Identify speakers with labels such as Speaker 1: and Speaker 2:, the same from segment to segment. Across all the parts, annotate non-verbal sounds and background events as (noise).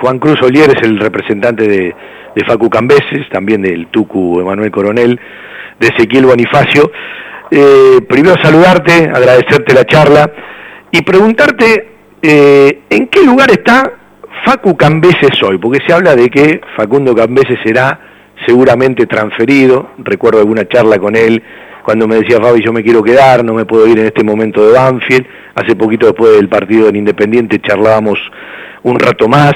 Speaker 1: Juan Cruz Olier es el representante de, Facu Cambeses, también del Tucu Emanuel Coronel, de Ezequiel Bonifacio. Eh, primero saludarte, agradecerte la charla y preguntarte eh, en qué lugar está Facu Cambeses hoy, porque se habla de que Facundo Cambeses será seguramente transferido, recuerdo alguna charla con él cuando me decía Fabi yo me quiero quedar, no me puedo ir en este momento de Banfield, hace poquito después del partido en Independiente charlábamos un rato más,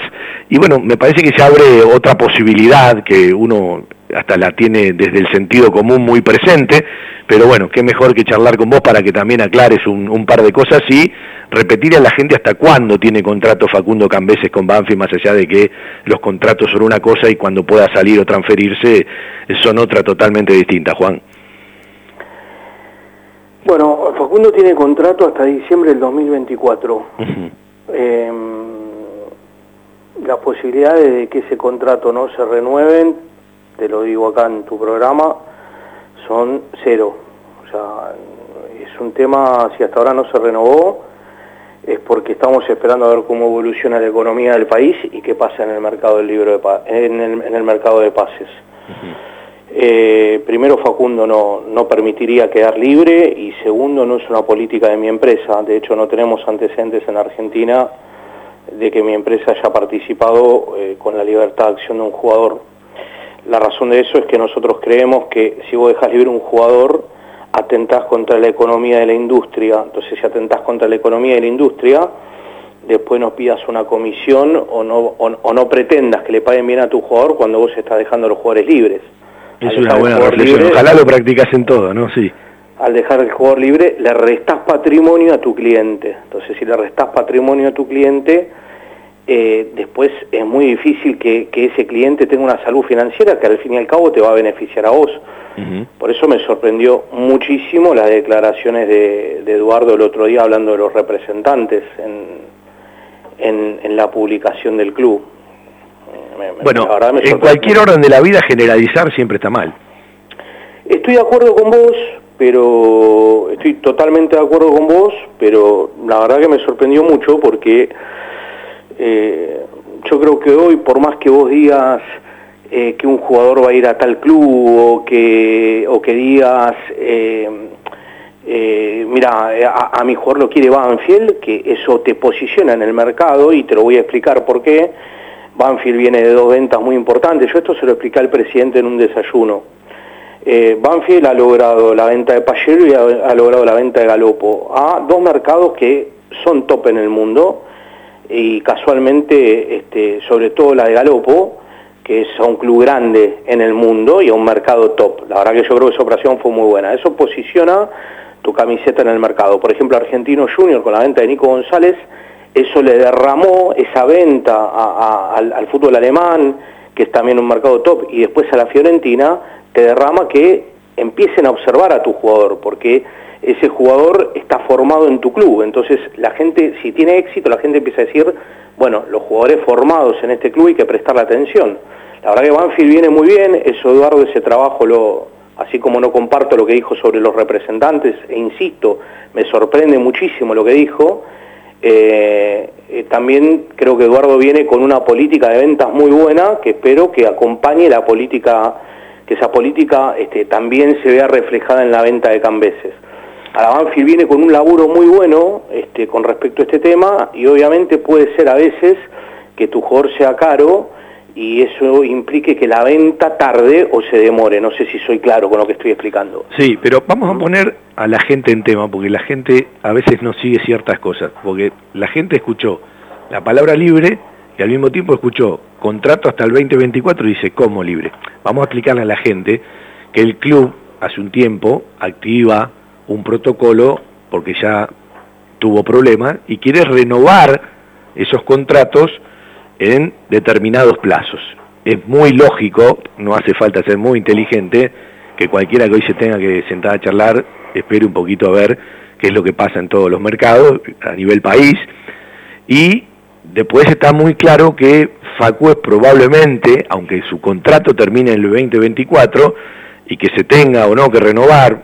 Speaker 1: y bueno, me parece que se abre otra posibilidad que uno hasta la tiene desde el sentido común muy presente, pero bueno, qué mejor que charlar con vos para que también aclares un, par de cosas y repetir a la gente hasta cuándo tiene contrato Facundo Cambeses con Banfield, más allá de que los contratos son una cosa y cuando pueda salir o transferirse son otra totalmente distinta, Juan.
Speaker 2: Bueno, Facundo tiene contrato hasta diciembre del 2024. Em, las posibilidades de que ese contrato no se renueven, te lo digo acá en tu programa, son cero. O sea, es un tema, si hasta ahora no se renovó, es porque estamos esperando a ver cómo evoluciona la economía del país y qué pasa en el mercado del libro de en, el, mercado de pases. Eh, primero Facundo no, no permitiría quedar libre y segundo no es una política de mi empresa. De hecho no tenemos antecedentes en Argentina de que mi empresa haya participado eh, con la libertad de acción de un jugador. La razón de eso es que nosotros creemos que si vos dejas libre un jugador, atentás contra la economía de la industria. Entonces si atentás contra la economía de la industria, después nos pidas una comisión o no, o no pretendas que le paguen bien a tu jugador cuando vos estás dejando a los jugadores libres.
Speaker 1: Es una buena reflexión. Ojalá lo practicas en todo, ¿no? Sí.
Speaker 2: Al dejar el jugador libre, le restás patrimonio a tu cliente. Entonces, si le restás patrimonio a tu cliente, eh, después es muy difícil que, ese cliente tenga una salud financiera que al fin y al cabo te va a beneficiar a vos. Por eso me sorprendió muchísimo las declaraciones de, Eduardo el otro día hablando de los representantes en, en la publicación del club
Speaker 1: bueno, en cualquier orden de la vida generalizar siempre está mal.
Speaker 2: Estoy de acuerdo con vos, pero estoy totalmente de acuerdo con vos, pero la verdad que me sorprendió mucho porque eh, yo creo que hoy, por más que vos digas eh, que un jugador va a ir a tal club o que, o que digas, eh, mira, a, a, mi jugador lo quiere Banfield, que eso te posiciona en el mercado y te lo voy a explicar por qué Banfield viene de dos ventas muy importantes. Yo esto se lo expliqué al presidente en un desayuno. Eh, Banfield ha logrado la venta de Payero y ha, logrado la venta de Galopo a dos mercados que son top en el mundo y casualmente, este, sobre todo la de Galopo, que es a un club grande en el mundo y a un mercado top. La verdad que yo creo que esa operación fue muy buena. Eso posiciona tu camiseta en el mercado. Por ejemplo, Argentino Junior con la venta de Nico González eso le derramó esa venta al, fútbol alemán, que es también un mercado top, y después a la Fiorentina, te derrama que empiecen a observar a tu jugador, porque ese jugador está formado en tu club. Entonces, la gente, si tiene éxito, la gente empieza a decir, bueno, los jugadores formados en este club hay que prestarle atención. La verdad que Banfield viene muy bien, eso Eduardo, ese trabajo lo, así como no comparto lo que dijo sobre los representantes, e insisto, me sorprende muchísimo lo que dijo, eh, eh, también creo que Eduardo viene con una política de ventas muy buena que espero que acompañe la política, que esa política este, también se vea reflejada en la venta de Cambeses. A viene con un laburo muy bueno este, con respecto a este tema y obviamente puede ser a veces que tu jugador sea caro y eso implique que la venta tarde o se demore. No sé si soy claro con lo que estoy explicando.
Speaker 1: Sí, pero vamos a poner a la gente en tema, porque la gente a veces no sigue ciertas cosas, porque la gente escuchó la palabra libre y al mismo tiempo escuchó contrato hasta el 2024 y dice, ¿cómo libre? Vamos a explicarle a la gente que el club hace un tiempo activa un protocolo porque ya tuvo problemas y quiere renovar esos contratos en determinados plazos. Es muy lógico, no hace falta ser muy inteligente, que cualquiera que hoy se tenga que sentar a charlar espere un poquito a ver qué es lo que pasa en todos los mercados a nivel país. Y después está muy claro que Facu probablemente, aunque su contrato termine en el 2024 y que se tenga o no que renovar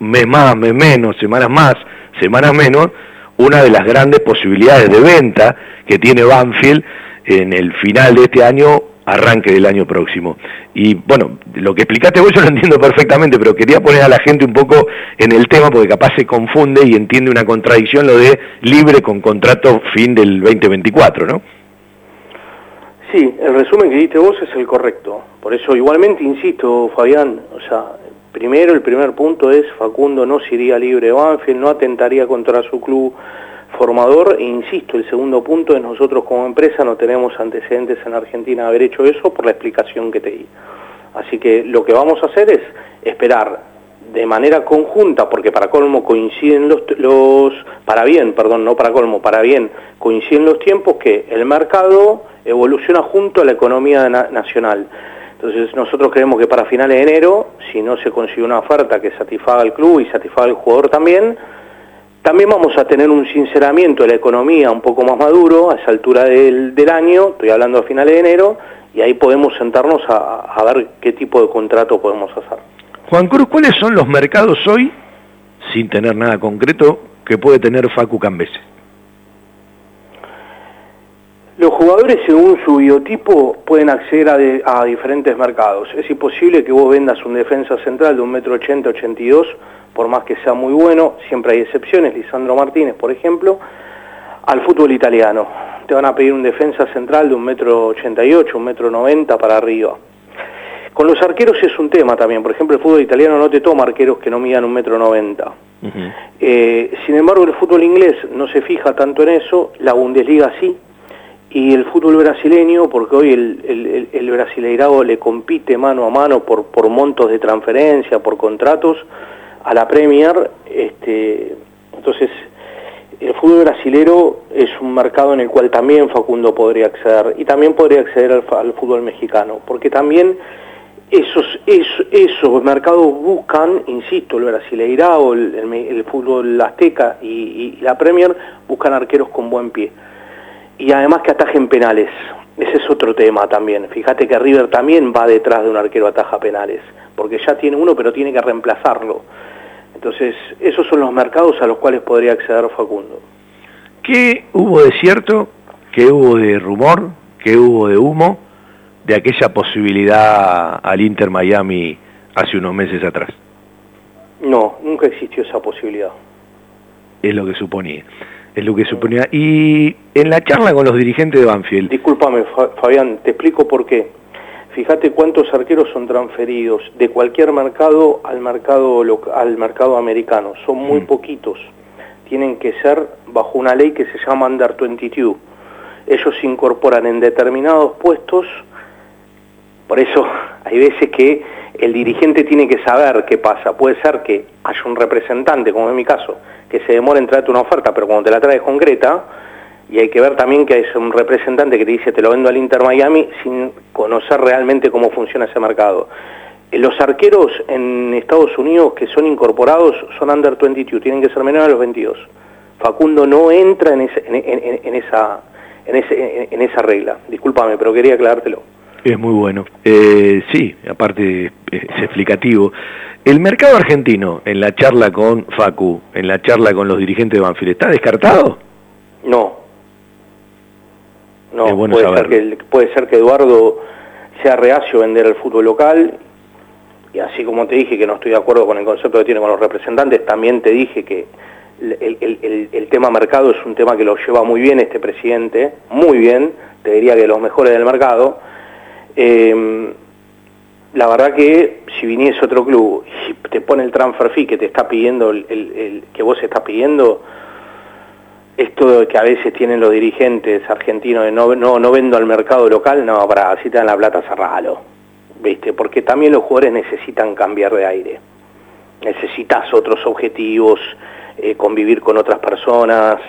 Speaker 1: mes más, mes menos, semanas más, semanas menos, una de las grandes posibilidades de venta que tiene Banfield en el final de este año, arranque del año próximo. Y bueno, lo que explicaste vos (laughs) yo lo entiendo perfectamente, pero quería poner a la gente un poco en el tema porque capaz se confunde y entiende una contradicción lo de libre con contrato fin del 2024, ¿no?
Speaker 2: Sí, el resumen que diste vos es el correcto. Por eso igualmente insisto, Fabián, o sea, primero el primer punto es Facundo no sería libre Banfield, no atentaría contra su club formador e insisto, el segundo punto es nosotros como empresa no tenemos antecedentes en Argentina de haber hecho eso por la explicación que te di. Así que lo que vamos a hacer es esperar de manera conjunta, porque para colmo coinciden los, para bien, perdón, no para colmo, para bien, coinciden los tiempos que el mercado evoluciona junto a la economía nacional. Entonces nosotros creemos que para finales de enero, si no se consigue una oferta que satisfaga al club y satisfaga al jugador también, también vamos a tener un sinceramiento de la economía un poco más maduro a esa altura del, del año, estoy hablando a finales de enero, y ahí podemos sentarnos a, a ver qué tipo de contrato podemos hacer.
Speaker 1: Juan Cruz, ¿cuáles son los mercados hoy, sin tener nada concreto, que puede tener Facu Cambeses?
Speaker 2: Los jugadores, según su biotipo, pueden acceder a, diferentes mercados. Es imposible que vos vendas un defensa central de 1,80m, 82 por más que sea muy bueno, siempre hay excepciones, Lisandro Martínez, por ejemplo, al fútbol italiano. Te van a pedir un defensa central de un metro ochenta y ocho, un metro noventa para arriba. Con los arqueros es un tema también, por ejemplo, el fútbol italiano no te toma arqueros que no midan un metro noventa. Eh, sin embargo, el fútbol inglés no se fija tanto en eso, la Bundesliga sí, y el fútbol brasileño, porque hoy el, el, el brasileirado le compite mano a mano por, por montos de transferencia, por contratos, a la Premier, este, entonces el fútbol brasilero es un mercado en el cual también Facundo podría acceder y también podría acceder al, fútbol mexicano, porque también esos, esos, mercados buscan, insisto, el Brasileirao, el, el, fútbol azteca y, la Premier buscan arqueros con buen pie. Y además que atajen penales. Ese es otro tema también. Fíjate que River también va detrás de un arquero ataja penales, porque ya tiene uno, pero tiene que reemplazarlo. Entonces, esos son los mercados a los cuales podría acceder Facundo.
Speaker 1: ¿Qué hubo de cierto, qué hubo de rumor, qué hubo de humo de aquella posibilidad al Inter Miami hace unos meses atrás?
Speaker 2: No, nunca existió esa posibilidad.
Speaker 1: Es lo que suponía. Es lo que suponía. Y en la charla con los dirigentes de Banfield.
Speaker 2: Discúlpame, Fabián, te explico por qué. Fíjate cuántos arqueros son transferidos de cualquier mercado al mercado al mercado americano. Son muy mm. poquitos. Tienen que ser bajo una ley que se llama Under 22. Ellos se incorporan en determinados puestos. Por eso (laughs) hay veces que el dirigente tiene que saber qué pasa. Puede ser que haya un representante, como en mi caso, que se demore en traerte una oferta, pero cuando te la traes concreta, y hay que ver también que es un representante que te dice te lo vendo al Inter Miami sin conocer realmente cómo funciona ese mercado. Eh, los arqueros en Estados Unidos que son incorporados son under 22, tienen que ser menores a los 22. Facundo no entra en, en, esa, en, esa regla. Discúlpame, pero quería aclarártelo.
Speaker 1: Es muy bueno. Eh, sí, aparte es explicativo. El mercado argentino, en la charla con Facu, en la charla con los dirigentes de Banfield, ¿está descartado?
Speaker 2: No, no, puede, ser que, puede ser que Eduardo sea reacio a vender el fútbol local y así como te dije que no estoy de acuerdo con el concepto que tiene con los representantes, también te dije que el, tema mercado es un tema que lo lleva muy bien este presidente, muy bien, te diría que los mejores del mercado. Em, la verdad que si viniese otro club y te pone el transfer fee que te está pidiendo, el, que vos estás pidiendo, esto que a veces tienen los dirigentes argentinos de no, no, no vendo al mercado local, no, para así te dan la plata, cerralo, ¿viste? Porque también los jugadores necesitan cambiar de aire, necesitas otros objetivos, eh, convivir con otras personas,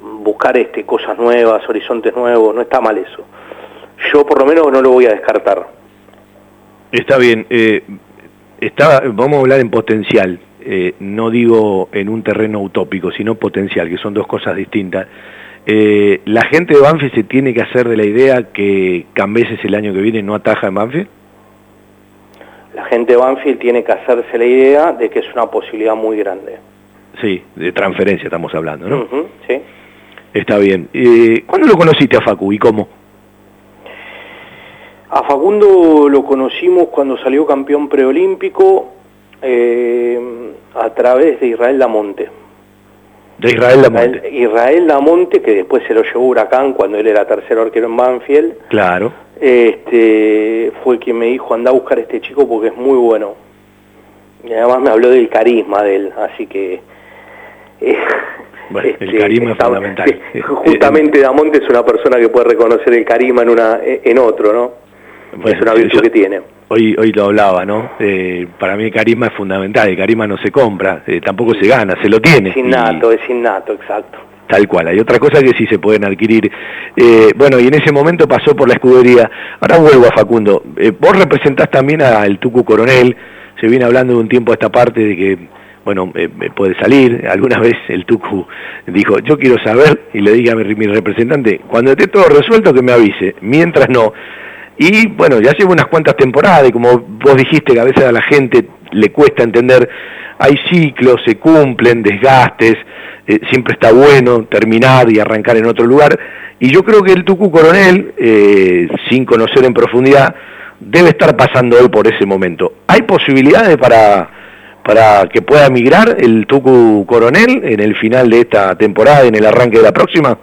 Speaker 2: buscar este, cosas nuevas, horizontes nuevos, no está mal eso. Yo por lo menos no lo voy a descartar.
Speaker 1: Está bien, eh, está, vamos a hablar en potencial. Eh, no digo en un terreno utópico, sino potencial, que son dos cosas distintas. Eh, ¿La gente de Banfield se tiene que hacer de la idea que Cambeses el año que viene no ataja en Banfield?
Speaker 2: La gente de Banfield tiene que hacerse la idea de que es una posibilidad muy grande.
Speaker 1: Sí, de transferencia estamos hablando, ¿no?
Speaker 2: sí.
Speaker 1: Está bien. Eh, ¿Cuándo lo conociste a Facu y cómo?
Speaker 2: A Facundo lo conocimos cuando salió campeón preolímpico eh, a través de Israel Damonte.
Speaker 1: De Israel Damonte.
Speaker 2: Israel, Damonte, que después se lo llevó Huracán cuando él era tercer arquero en Banfield.
Speaker 1: Claro.
Speaker 2: Este, fue quien me dijo, anda a buscar a este chico porque es muy bueno. Y además me habló del carisma de él, así que...
Speaker 1: Eh, bueno, el este, carisma es fundamental. (laughs)
Speaker 2: Justamente Damonte es una persona que puede reconocer el carisma en, una, en otro, ¿no? Es una virtud que tiene.
Speaker 1: Hoy, hoy lo hablaba, ¿no? Eh, para mí el carisma es fundamental, el carisma no se compra, eh, tampoco se gana, se lo tiene.
Speaker 2: Es innato, es innato, exacto.
Speaker 1: Tal cual, hay otra cosa que sí se pueden adquirir. Eh, bueno, y en ese momento pasó por la escudería. Ahora vuelvo a Facundo. vos representás también al Tucu Coronel, se viene hablando de un tiempo a esta parte de que, bueno, puede salir. Alguna vez el Tucu dijo, yo quiero saber, y le diga a mi, mi representante, cuando esté todo resuelto que me avise, mientras no. Y bueno, ya llevo unas cuantas temporadas y como vos dijiste que a veces a la gente le cuesta entender, hay ciclos, se cumplen, desgastes, eh, siempre está bueno terminar y arrancar en otro lugar. Y yo creo que el Tucu Coronel, eh, sin conocer en profundidad, debe estar pasando hoy por ese momento. ¿Hay posibilidades para, para que pueda migrar el Tucu Coronel en el final de esta temporada, en el arranque de la próxima?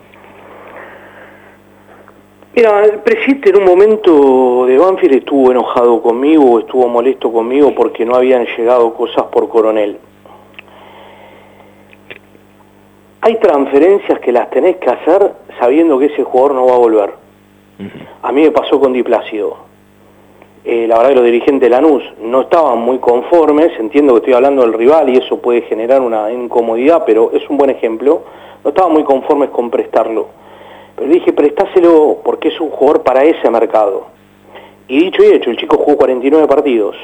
Speaker 2: Mira, el presidente en un momento de Banfield estuvo enojado conmigo, estuvo molesto conmigo porque no habían llegado cosas por coronel. Hay transferencias que las tenés que hacer sabiendo que ese jugador no va a volver. A mí me pasó con Di Plácido. Eh, la verdad que los dirigentes de Lanús no estaban muy conformes, entiendo que estoy hablando del rival y eso puede generar una incomodidad, pero es un buen ejemplo. No estaban muy conformes con prestarlo pero dije, prestáselo porque es un jugador para ese mercado. Y dicho y hecho, el chico jugó 49 partidos.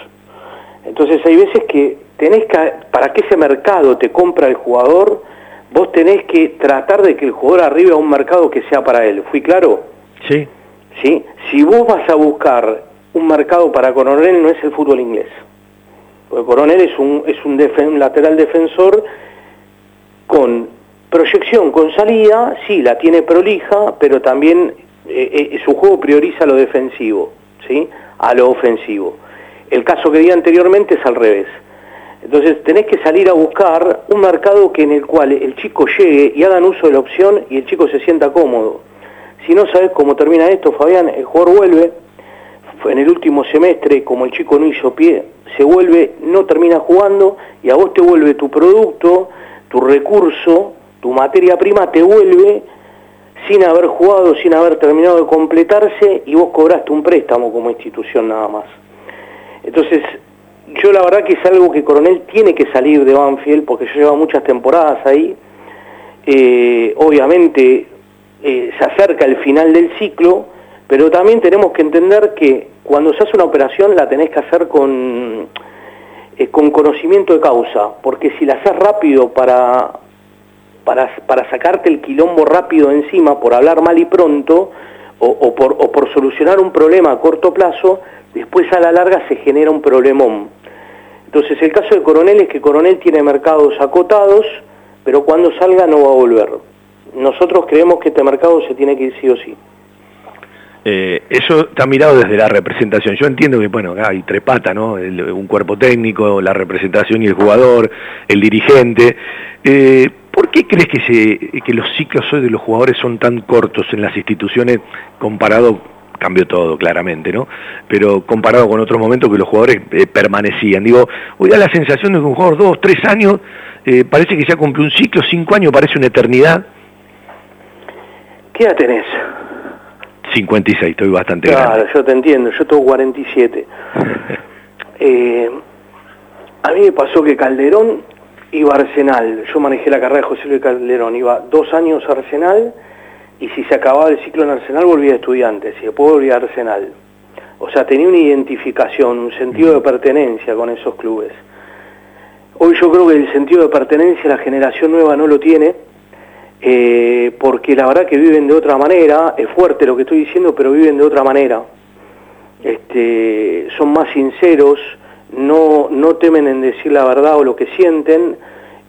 Speaker 2: Entonces hay veces que tenés que, para que ese mercado te compra el jugador, vos tenés que tratar de que el jugador arribe a un mercado que sea para él. ¿Fui claro?
Speaker 1: Sí.
Speaker 2: ¿Sí? Si vos vas a buscar un mercado para Coronel, no es el fútbol inglés. Porque Coronel es un, es un, un lateral defensor Proyección con salida, sí, la tiene prolija, pero también eh, eh, su juego prioriza lo defensivo, ¿sí? A lo ofensivo. El caso que di anteriormente es al revés. Entonces tenés que salir a buscar un mercado que en el cual el chico llegue y hagan uso de la opción y el chico se sienta cómodo. Si no sabes cómo termina esto, Fabián, el jugador vuelve, en el último semestre, como el chico no hizo pie, se vuelve, no termina jugando y a vos te vuelve tu producto, tu recurso, tu materia prima te vuelve sin haber jugado, sin haber terminado de completarse y vos cobraste un préstamo como institución nada más. Entonces, yo la verdad que es algo que Coronel tiene que salir de Banfield porque yo llevo muchas temporadas ahí. Eh, obviamente eh, se acerca el final del ciclo, pero también tenemos que entender que cuando se hace una operación la tenés que hacer con, eh, con conocimiento de causa, porque si la haces rápido para para, sacarte el quilombo rápido encima por hablar mal y pronto o, por, o por solucionar un problema a corto plazo, después a la larga se genera un problemón. Entonces el caso de Coronel es que Coronel tiene mercados acotados, pero cuando salga no va a volver. Nosotros creemos que este mercado se tiene que ir sí o sí.
Speaker 1: Eh, eso está mirado desde la representación. Yo entiendo que, bueno, hay tres patas, ¿no? un cuerpo técnico, la representación y el jugador, el dirigente. Eh, ¿Por qué crees que, se, que los ciclos hoy de los jugadores son tan cortos en las instituciones comparado, cambió todo claramente, ¿no? Pero comparado con otros momentos que los jugadores eh, permanecían. Digo, hoy da la sensación de que un jugador dos, tres años, eh, parece que ya cumplió un ciclo, cinco años parece una eternidad.
Speaker 2: ¿Qué edad tenés?
Speaker 1: 56, estoy bastante
Speaker 2: Claro, yo te entiendo, yo tengo 47. (laughs) eh, a mí me pasó que Calderón iba a Arsenal. Yo manejé la carrera de José Luis Calderón. Iba dos años a Arsenal y si se acababa el ciclo en Arsenal volvía a estudiantes y después volvía a Arsenal. O sea, tenía una identificación, un sentido de pertenencia con esos clubes. Hoy yo creo que el sentido de pertenencia la generación nueva no lo tiene, eh, porque la verdad que viven de otra manera, es fuerte lo que estoy diciendo, pero viven de otra manera. Este, son más sinceros, no, no temen en decir la verdad o lo que sienten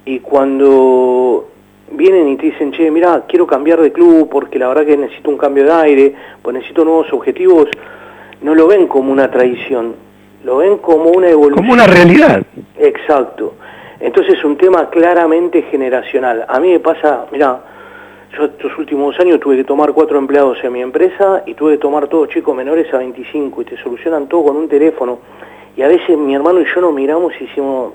Speaker 2: y cuando vienen y te dicen, che, mira, quiero cambiar de club porque la verdad que necesito un cambio de aire, pues necesito nuevos objetivos, no lo ven como una tradición, lo ven como una evolución.
Speaker 1: Como una realidad.
Speaker 2: Exacto. Entonces es un tema claramente generacional. A mí me pasa, mira, yo estos últimos años tuve que tomar cuatro empleados en mi empresa y tuve que tomar todos chicos menores a 25 y te solucionan todo con un teléfono. Y a veces mi hermano y yo nos miramos y decimos,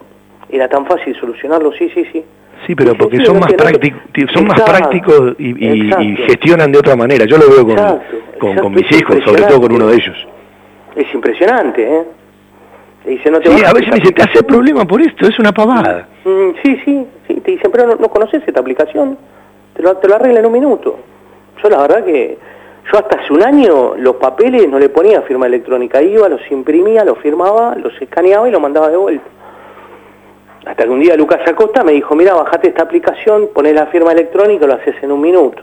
Speaker 2: era tan fácil solucionarlo, sí, sí, sí.
Speaker 1: Sí, pero porque son más prácticos, son más prácticos y, gestionan de otra manera. Yo lo veo con, con, mis hijos, sobre todo con uno de ellos.
Speaker 2: Es impresionante, ¿eh?
Speaker 1: Dice, no te sí, a veces me dicen, te hace problema por esto, es una pavada.
Speaker 2: Mm, sí, sí, sí, te dicen, pero no, conoces esta aplicación, te lo, te lo arregla en un minuto. Yo la verdad que, yo hasta hace un año los papeles no le ponía firma electrónica, iba, los imprimía, los firmaba, los escaneaba y los mandaba de vuelta. Hasta que un día Lucas Acosta me dijo, mira, bajate esta aplicación, pones la firma electrónica, lo haces en un minuto.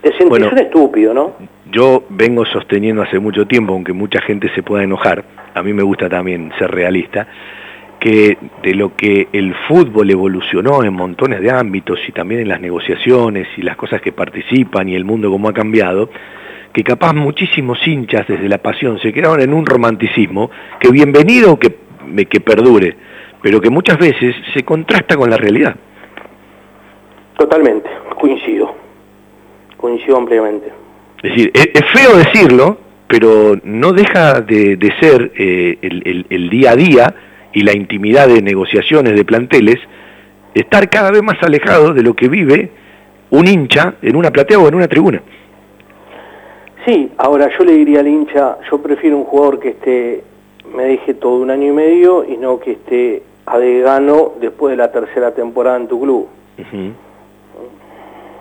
Speaker 2: Te sentís un estúpido, ¿no?
Speaker 1: Yo vengo sosteniendo hace mucho tiempo, aunque mucha gente se pueda enojar, a mí me gusta también ser realista, que de lo que el fútbol evolucionó en montones de ámbitos y también en las negociaciones y las cosas que participan y el mundo como ha cambiado, que capaz muchísimos hinchas desde la pasión se quedaron en un romanticismo que bienvenido que, que perdure, pero que muchas veces se contrasta con la realidad.
Speaker 2: Totalmente, coincido, coincido ampliamente.
Speaker 1: Es decir, es, feo decirlo, pero no deja de, ser eh, el, día a día y la intimidad de negociaciones de planteles, estar cada vez más alejado de lo que vive un hincha en una platea o en una tribuna.
Speaker 2: Sí, ahora yo le diría al hincha, yo prefiero un jugador que esté, me deje todo un año y medio y no que esté a de gano después de la tercera temporada en tu club.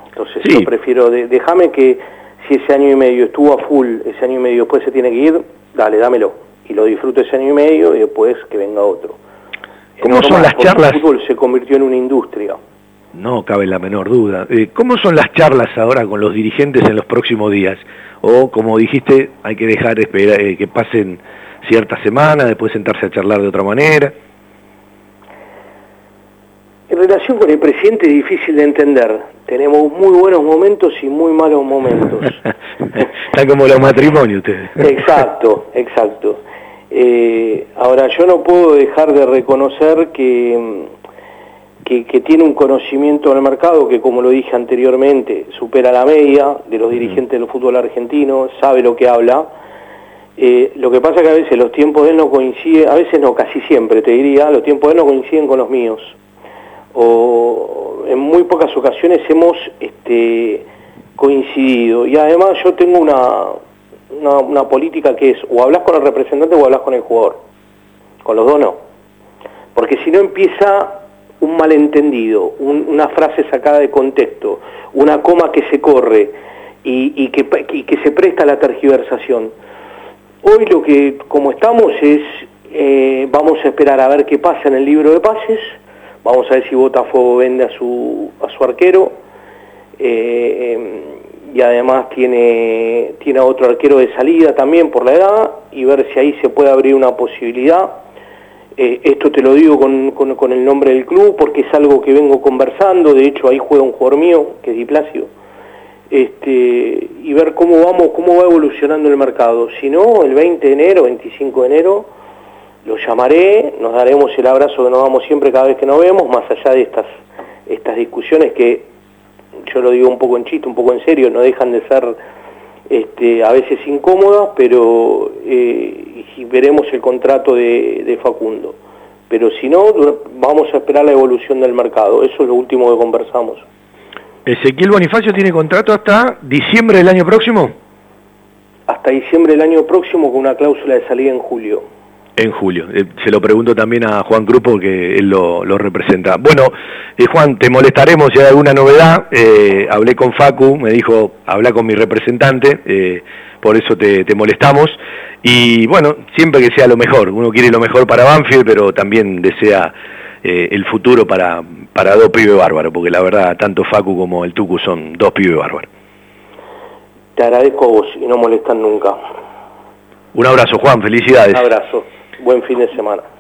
Speaker 2: Entonces yo prefiero, déjame que si ese año y medio estuvo a full, ese año y medio después se tiene que ir, dale, dámelo. Y lo disfruto ese año y medio y después que venga otro.
Speaker 1: ¿Cómo son las charlas?
Speaker 2: El fútbol se convirtió en una industria.
Speaker 1: No cabe la menor duda. Eh, ¿Cómo son las charlas ahora con los dirigentes en los próximos días? O, como dijiste, hay que dejar esperar, eh, que pasen ciertas semanas, después sentarse a charlar de otra manera.
Speaker 2: En relación con el presidente es difícil de entender. Tenemos muy buenos momentos y muy malos momentos. (laughs)
Speaker 1: Están como los matrimonios ustedes.
Speaker 2: exacto, exacto. Eh, ahora, yo no puedo dejar de reconocer que, que, tiene un conocimiento del mercado que, como lo dije anteriormente, supera la media de los dirigentes del fútbol argentino, sabe lo que habla. Eh, lo que pasa es que a veces los tiempos de él no coinciden, a veces no, casi siempre te diría, los tiempos de él no coinciden con los míos o en muy pocas ocasiones hemos este, coincidido. Y además yo tengo una, una, política que es o hablas con el representante o hablas con el jugador. Con los dos no. Porque si no empieza un malentendido, una frase sacada de contexto, una coma que se corre y, que, se presta a la tergiversación. Hoy lo que, como estamos, es eh, vamos a esperar a ver qué pasa en el libro de pases, Vamos a ver si Botafogo vende a su, a su arquero. Eh, em, y además tiene, tiene a otro arquero de salida también por la edad y ver si ahí se puede abrir una posibilidad. Eh, esto te lo digo con, con, el nombre del club porque es algo que vengo conversando, de hecho ahí juega un jugador mío, que es Diplacio, este, y ver cómo vamos, cómo va evolucionando el mercado. Si no, el 20 de enero, 25 de enero, lo llamaré, nos daremos el abrazo que nos damos siempre cada vez que nos vemos, más allá de estas, estas discusiones que, yo lo digo un poco en chiste, un poco en serio, no dejan de ser este, a veces incómodas, pero eh, veremos el contrato de, de Facundo. Pero si no, vamos a esperar la evolución del mercado, eso es lo último que conversamos.
Speaker 1: ¿Ezequiel Bonifacio tiene contrato hasta diciembre del año próximo?
Speaker 2: Hasta diciembre del año próximo con una cláusula de salida en julio.
Speaker 1: En julio. Eh, se lo pregunto también a Juan Cruz porque él lo, representa. Bueno, eh, Juan, te molestaremos si hay alguna novedad. Eh, hablé con Facu, me dijo, habla con mi representante, por eso te, molestamos. Y bueno, siempre que sea lo mejor. Uno quiere lo mejor para Banfield, pero también desea el futuro para, para dos pibes bárbaros, porque la verdad, tanto Facu como el Tucu son dos pibes bárbaros.
Speaker 2: Te agradezco a vos y no molestan nunca.
Speaker 1: Un abrazo, Juan, felicidades.
Speaker 2: Un abrazo. Buen fin de semana.